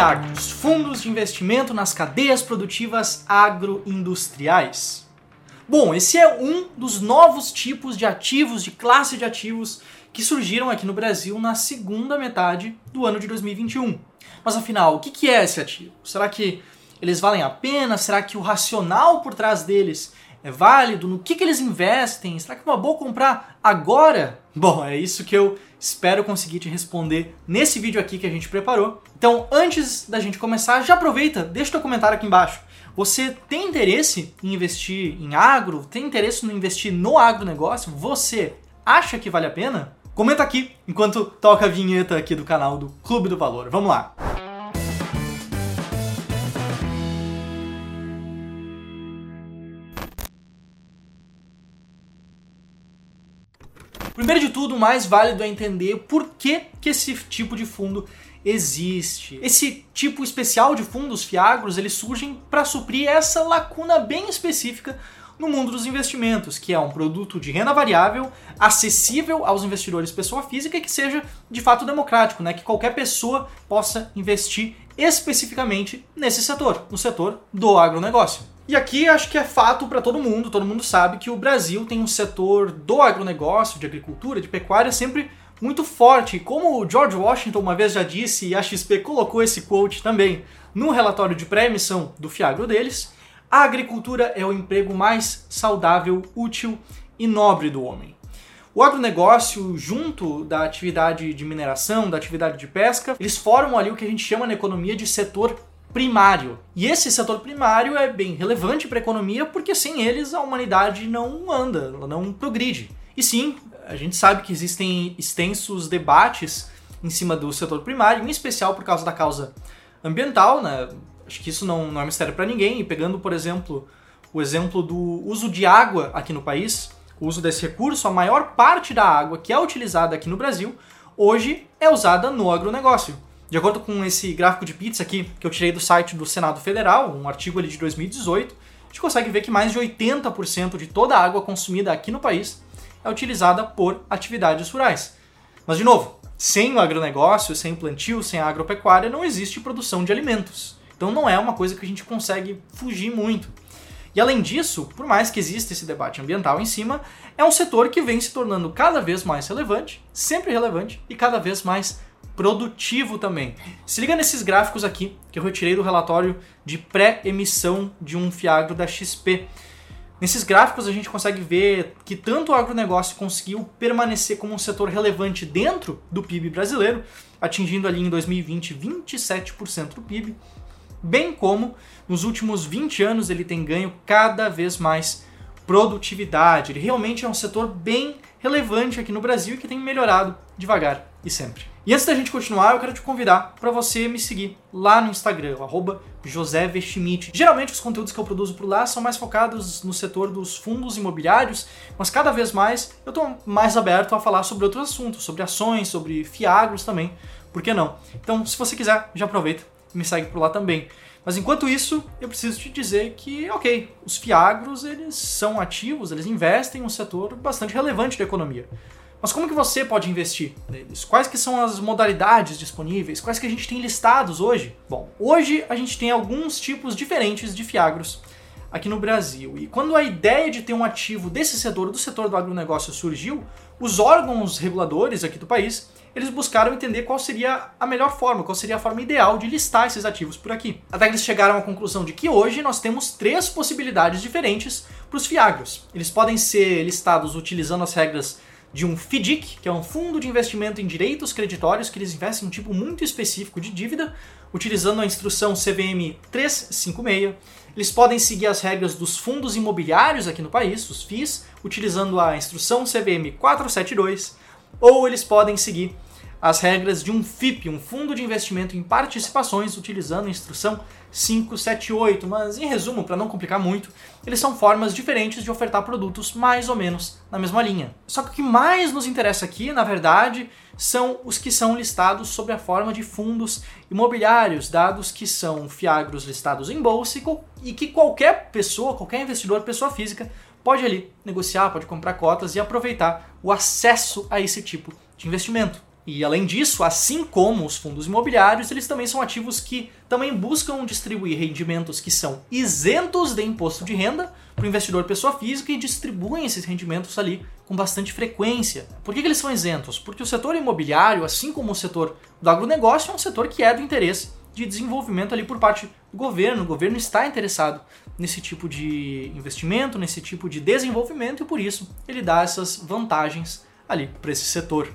FIAGROS, Fundos de Investimento nas Cadeias Produtivas Agroindustriais. Bom, esse é um dos novos tipos de ativos, de classe de ativos que surgiram aqui no Brasil na segunda metade do ano de 2021. Mas afinal, o que é esse ativo? Será que eles valem a pena? Será que o racional por trás deles é válido? No que, que eles investem? Será que é uma boa comprar agora? Bom, é isso que eu espero conseguir te responder nesse vídeo aqui que a gente preparou. Então, antes da gente começar, já aproveita, deixa teu comentário aqui embaixo. Você tem interesse em investir em agro? Tem interesse em investir no agronegócio? Você acha que vale a pena? Comenta aqui enquanto toca a vinheta aqui do canal do Clube do Valor. Vamos lá! Primeiro de tudo, o mais válido é entender por que, que esse tipo de fundo existe. Esse tipo especial de fundos fiagros, eles surgem para suprir essa lacuna bem específica no mundo dos investimentos, que é um produto de renda variável, acessível aos investidores pessoa física e que seja de fato democrático, né? que qualquer pessoa possa investir especificamente nesse setor, no setor do agronegócio. E aqui acho que é fato para todo mundo, todo mundo sabe que o Brasil tem um setor do agronegócio, de agricultura, de pecuária sempre muito forte. Como o George Washington uma vez já disse, e a XP colocou esse quote também no relatório de pré-emissão do Fiagro deles, a agricultura é o emprego mais saudável, útil e nobre do homem. O agronegócio, junto da atividade de mineração, da atividade de pesca, eles formam ali o que a gente chama na economia de setor primário. E esse setor primário é bem relevante para a economia porque sem eles a humanidade não anda, ela não progride. E sim, a gente sabe que existem extensos debates em cima do setor primário, em especial por causa da causa ambiental, né? Acho que isso não, não é mistério para ninguém. E pegando, por exemplo, o exemplo do uso de água aqui no país, o uso desse recurso, a maior parte da água que é utilizada aqui no Brasil hoje é usada no agronegócio. De acordo com esse gráfico de pizza aqui, que eu tirei do site do Senado Federal, um artigo ali de 2018, a gente consegue ver que mais de 80% de toda a água consumida aqui no país é utilizada por atividades rurais. Mas, de novo, sem o agronegócio, sem plantio, sem a agropecuária, não existe produção de alimentos. Então não é uma coisa que a gente consegue fugir muito. E além disso, por mais que exista esse debate ambiental em cima, é um setor que vem se tornando cada vez mais relevante, sempre relevante e cada vez mais produtivo também. Se liga nesses gráficos aqui que eu retirei do relatório de pré-emissão de um Fiagro da XP. Nesses gráficos a gente consegue ver que tanto o agronegócio conseguiu permanecer como um setor relevante dentro do PIB brasileiro, atingindo ali em 2020 27% do PIB, bem como nos últimos 20 anos ele tem ganho cada vez mais produtividade. Ele realmente é um setor bem relevante aqui no Brasil e que tem melhorado devagar e sempre. E antes da gente continuar, eu quero te convidar para você me seguir lá no Instagram, @josé_vestimitte. Geralmente os conteúdos que eu produzo por lá são mais focados no setor dos fundos imobiliários, mas cada vez mais eu estou mais aberto a falar sobre outros assuntos, sobre ações, sobre fiagros também, por que não? Então, se você quiser, já aproveita me segue por lá também. Mas enquanto isso, eu preciso te dizer que, ok, os fiagros eles são ativos, eles investem em um setor bastante relevante da economia. Mas como que você pode investir neles? Quais que são as modalidades disponíveis? Quais que a gente tem listados hoje? Bom, hoje a gente tem alguns tipos diferentes de fiagros aqui no Brasil. E quando a ideia de ter um ativo desse setor, do setor do agronegócio surgiu, os órgãos reguladores aqui do país, eles buscaram entender qual seria a melhor forma, qual seria a forma ideal de listar esses ativos por aqui. Até que eles chegaram à conclusão de que hoje nós temos três possibilidades diferentes para os fiagros. Eles podem ser listados utilizando as regras de um FDIC, que é um fundo de investimento em direitos creditórios, que eles investem em um tipo muito específico de dívida, utilizando a instrução CVM 356. Eles podem seguir as regras dos fundos imobiliários aqui no país, os FIIs, utilizando a instrução CVM 472, ou eles podem seguir as regras de um FIP, um fundo de investimento em participações, utilizando a instrução 578, mas em resumo, para não complicar muito, eles são formas diferentes de ofertar produtos mais ou menos na mesma linha. Só que o que mais nos interessa aqui, na verdade, são os que são listados sob a forma de fundos imobiliários, dados que são fiagros listados em bolsa e que qualquer pessoa, qualquer investidor, pessoa física, pode ali negociar, pode comprar cotas e aproveitar o acesso a esse tipo de investimento. E além disso, assim como os fundos imobiliários, eles também são ativos que também buscam distribuir rendimentos que são isentos de imposto de renda para o investidor pessoa física e distribuem esses rendimentos ali com bastante frequência. Por que, que eles são isentos? Porque o setor imobiliário, assim como o setor do agronegócio, é um setor que é do interesse de desenvolvimento ali por parte do governo. O governo está interessado nesse tipo de investimento, nesse tipo de desenvolvimento e por isso ele dá essas vantagens ali para esse setor.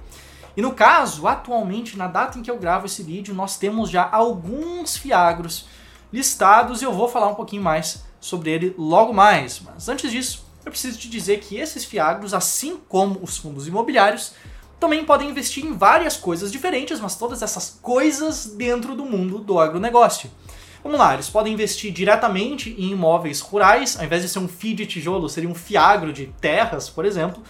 E no caso, atualmente, na data em que eu gravo esse vídeo, nós temos já alguns fiagros listados e eu vou falar um pouquinho mais sobre ele logo mais. Mas antes disso, eu preciso te dizer que esses fiagros, assim como os fundos imobiliários, também podem investir em várias coisas diferentes, mas todas essas coisas dentro do mundo do agronegócio. Vamos lá, eles podem investir diretamente em imóveis rurais, ao invés de ser um FII de tijolo, seria um fiagro de terras, por exemplo.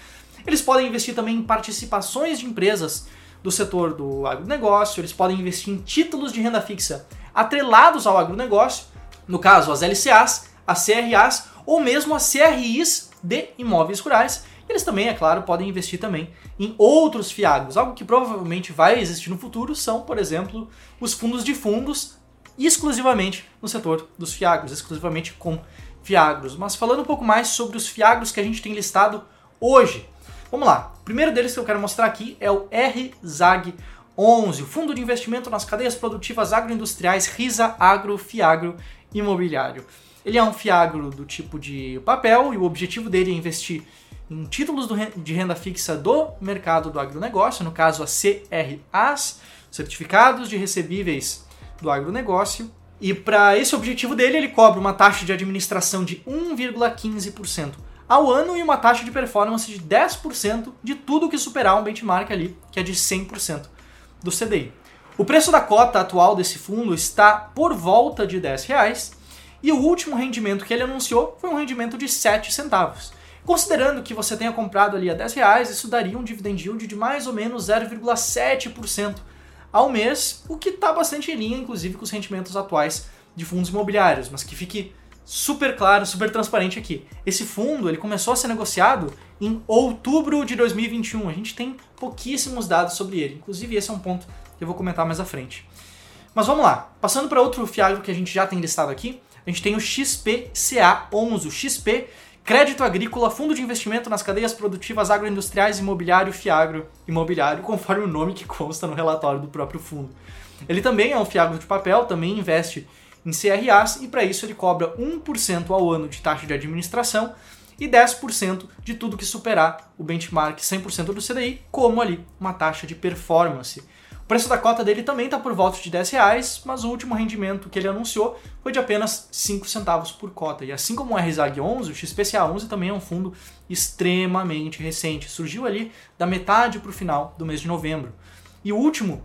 Eles podem investir também em participações de empresas do setor do agronegócio, eles podem investir em títulos de renda fixa atrelados ao agronegócio, no caso as LCAs, as CRAs ou mesmo as CRIs de imóveis rurais. Eles também, é claro, podem investir também em outros fiagros. Algo que provavelmente vai existir no futuro são, por exemplo, os fundos de fundos exclusivamente no setor dos fiagros, exclusivamente com fiagros. Mas falando um pouco mais sobre os fiagros que a gente tem listado hoje. Vamos lá. O primeiro deles que eu quero mostrar aqui é o RZAG 11, o Fundo de Investimento nas Cadeias Produtivas Agroindustriais RISA Agro Fiagro Imobiliário. Ele é um fiagro do tipo de papel e o objetivo dele é investir em títulos de renda fixa do mercado do agronegócio, no caso a CRAs, Certificados de Recebíveis do Agronegócio. E para esse objetivo dele, ele cobra uma taxa de administração de 1,15% ao ano e uma taxa de performance de 10% de tudo que superar um benchmark ali, que é de 100% do CDI. O preço da cota atual desse fundo está por volta de 10 reais e o último rendimento que ele anunciou foi um rendimento de 7 centavos. Considerando que você tenha comprado ali a 10 reais, isso daria um dividend yield de mais ou menos 0,7% ao mês, o que está bastante em linha, inclusive, com os rendimentos atuais de fundos imobiliários, mas que fique super claro, super transparente aqui. Esse fundo ele começou a ser negociado em outubro de 2021. A gente tem pouquíssimos dados sobre ele. Inclusive, esse é um ponto que eu vou comentar mais à frente. Mas vamos lá. Passando para outro fiagro que a gente já tem listado aqui, a gente tem o XPCA11, o XP Crédito Agrícola, Fundo de Investimento nas Cadeias Produtivas Agroindustriais Imobiliário Fiagro Imobiliário, conforme o nome que consta no relatório do próprio fundo. Ele também é um fiagro de papel, também investe em CRAs e para isso ele cobra 1% ao ano de taxa de administração e 10% de tudo que superar o benchmark 100% do CDI, como ali uma taxa de performance. O preço da cota dele também está por volta de 10 reais, mas o último rendimento que ele anunciou foi de apenas 5 centavos por cota. E assim como o RZAG 11, o XPCA 11 também é um fundo extremamente recente. Surgiu ali da metade para o final do mês de novembro. E o último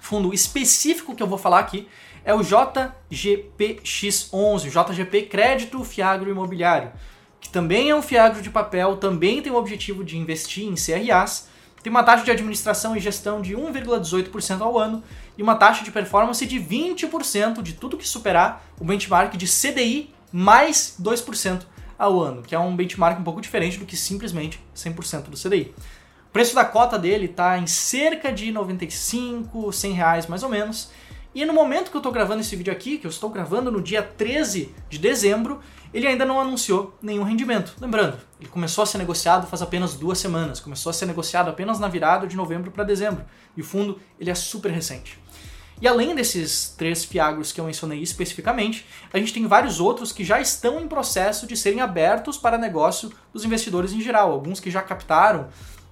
fundo específico que eu vou falar aqui é o JGPX11, JGP Crédito Fiagro Imobiliário, que também é um fiagro de papel, também tem o objetivo de investir em CRAs, tem uma taxa de administração e gestão de 1,18% ao ano e uma taxa de performance de 20% de tudo que superar o benchmark de CDI mais 2% ao ano, que é um benchmark um pouco diferente do que simplesmente 100% do CDI. O preço da cota dele está em cerca de 95, 100 reais mais ou menos, e no momento que eu estou gravando esse vídeo aqui, que eu estou gravando no dia 13 de dezembro, ele ainda não anunciou nenhum rendimento. Lembrando, ele começou a ser negociado faz apenas duas semanas, começou a ser negociado apenas na virada de novembro para dezembro. E o fundo ele é super recente. E além desses três fiagros que eu mencionei especificamente, a gente tem vários outros que já estão em processo de serem abertos para negócio dos investidores em geral. Alguns que já captaram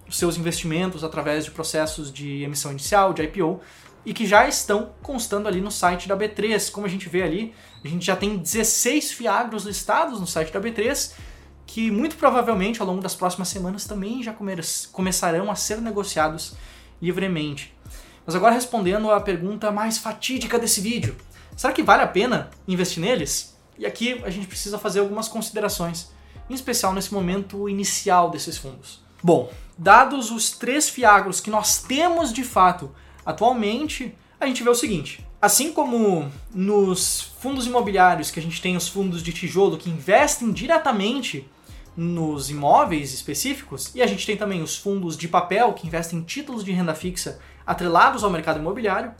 os seus investimentos através de processos de emissão inicial, de IPO, e que já estão constando ali no site da B3. Como a gente vê ali, a gente já tem 16 fiagros listados no site da B3, que muito provavelmente ao longo das próximas semanas também já come começarão a ser negociados livremente. Mas agora respondendo à pergunta mais fatídica desse vídeo: será que vale a pena investir neles? E aqui a gente precisa fazer algumas considerações, em especial nesse momento inicial desses fundos. Bom, dados os três fiagros que nós temos de fato Atualmente, a gente vê o seguinte: assim como nos fundos imobiliários, que a gente tem os fundos de tijolo que investem diretamente nos imóveis específicos, e a gente tem também os fundos de papel que investem em títulos de renda fixa atrelados ao mercado imobiliário,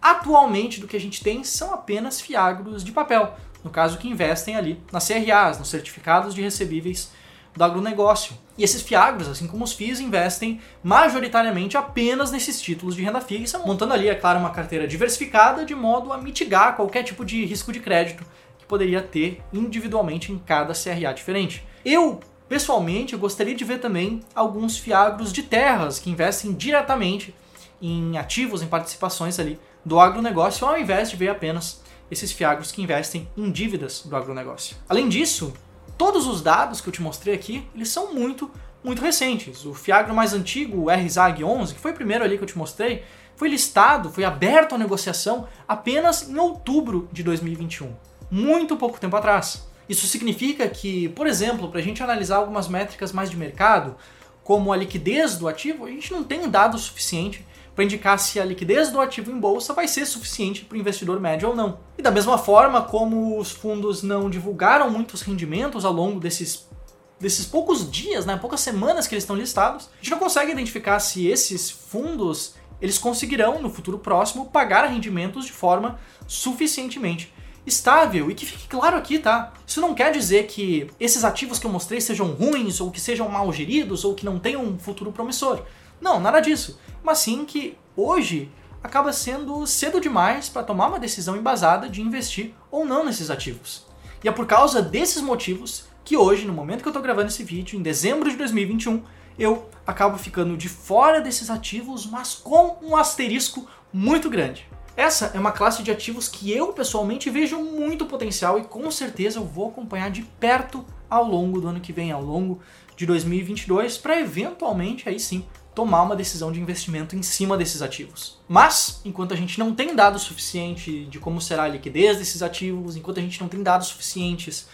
atualmente do que a gente tem são apenas fiagros de papel, no caso que investem ali nas CRAs, nos certificados de recebíveis do agronegócio. E esses fiagros, assim como os FIIs, investem majoritariamente apenas nesses títulos de renda fixa, montando ali, é claro, uma carteira diversificada de modo a mitigar qualquer tipo de risco de crédito que poderia ter individualmente em cada CRA diferente. Eu, pessoalmente, gostaria de ver também alguns fiagros de terras que investem diretamente em ativos, em participações ali do agronegócio, ao invés de ver apenas esses fiagros que investem em dívidas do agronegócio. Além disso, todos os dados que eu te mostrei aqui, eles são muito, muito recentes. O fiagro mais antigo, o RZAG 11, que foi o primeiro ali que eu te mostrei, foi listado, foi aberto à negociação apenas em outubro de 2021. Muito pouco tempo atrás. Isso significa que, por exemplo, para a gente analisar algumas métricas mais de mercado, como a liquidez do ativo, a gente não tem dado suficiente para indicar se a liquidez do ativo em bolsa vai ser suficiente para o investidor médio ou não. E da mesma forma, como os fundos não divulgaram muitos rendimentos ao longo desses desses poucos dias, né, poucas semanas que eles estão listados, a gente não consegue identificar se esses fundos eles conseguirão no futuro próximo pagar rendimentos de forma suficientemente estável. E que fique claro aqui, tá? Isso não quer dizer que esses ativos que eu mostrei sejam ruins, ou que sejam mal geridos, ou que não tenham um futuro promissor. Não, nada disso. Mas sim que hoje acaba sendo cedo demais para tomar uma decisão embasada de investir ou não nesses ativos. E é por causa desses motivos que hoje, no momento que eu estou gravando esse vídeo, em dezembro de 2021, eu acabo ficando de fora desses ativos, mas com um asterisco muito grande. Essa é uma classe de ativos que eu pessoalmente vejo muito potencial e com certeza eu vou acompanhar de perto ao longo do ano que vem, ao longo de 2022, para eventualmente aí sim tomar uma decisão de investimento em cima desses ativos. Mas, enquanto a gente não tem dados suficiente de como será a liquidez desses ativos, enquanto a gente não tem dados suficientes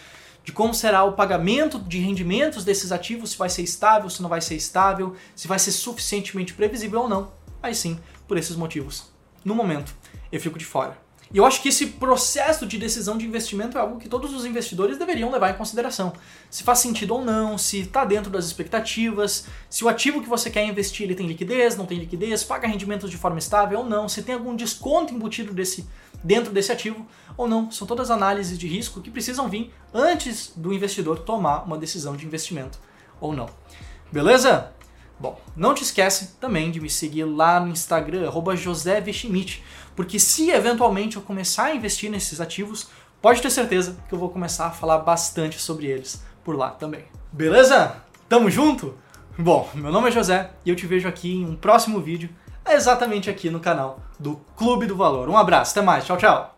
de como será o pagamento de rendimentos desses ativos, se vai ser estável, se não vai ser estável, se vai ser suficientemente previsível ou não, aí sim, por esses motivos, no momento, eu fico de fora. E eu acho que esse processo de decisão de investimento é algo que todos os investidores deveriam levar em consideração. Se faz sentido ou não, se está dentro das expectativas, se o ativo que você quer investir ele tem liquidez, não tem liquidez, paga rendimentos de forma estável ou não, se tem algum desconto embutido desse, dentro desse ativo ou não. São todas análises de risco que precisam vir antes do investidor tomar uma decisão de investimento ou não. Beleza? Bom, não te esquece também de me seguir lá no Instagram, @josevschmidt, porque se eventualmente eu começar a investir nesses ativos, pode ter certeza que eu vou começar a falar bastante sobre eles por lá também. Beleza? Tamo junto? Bom, meu nome é José e eu te vejo aqui em um próximo vídeo, exatamente aqui no canal do Clube do Valor. Um abraço, até mais, tchau, tchau!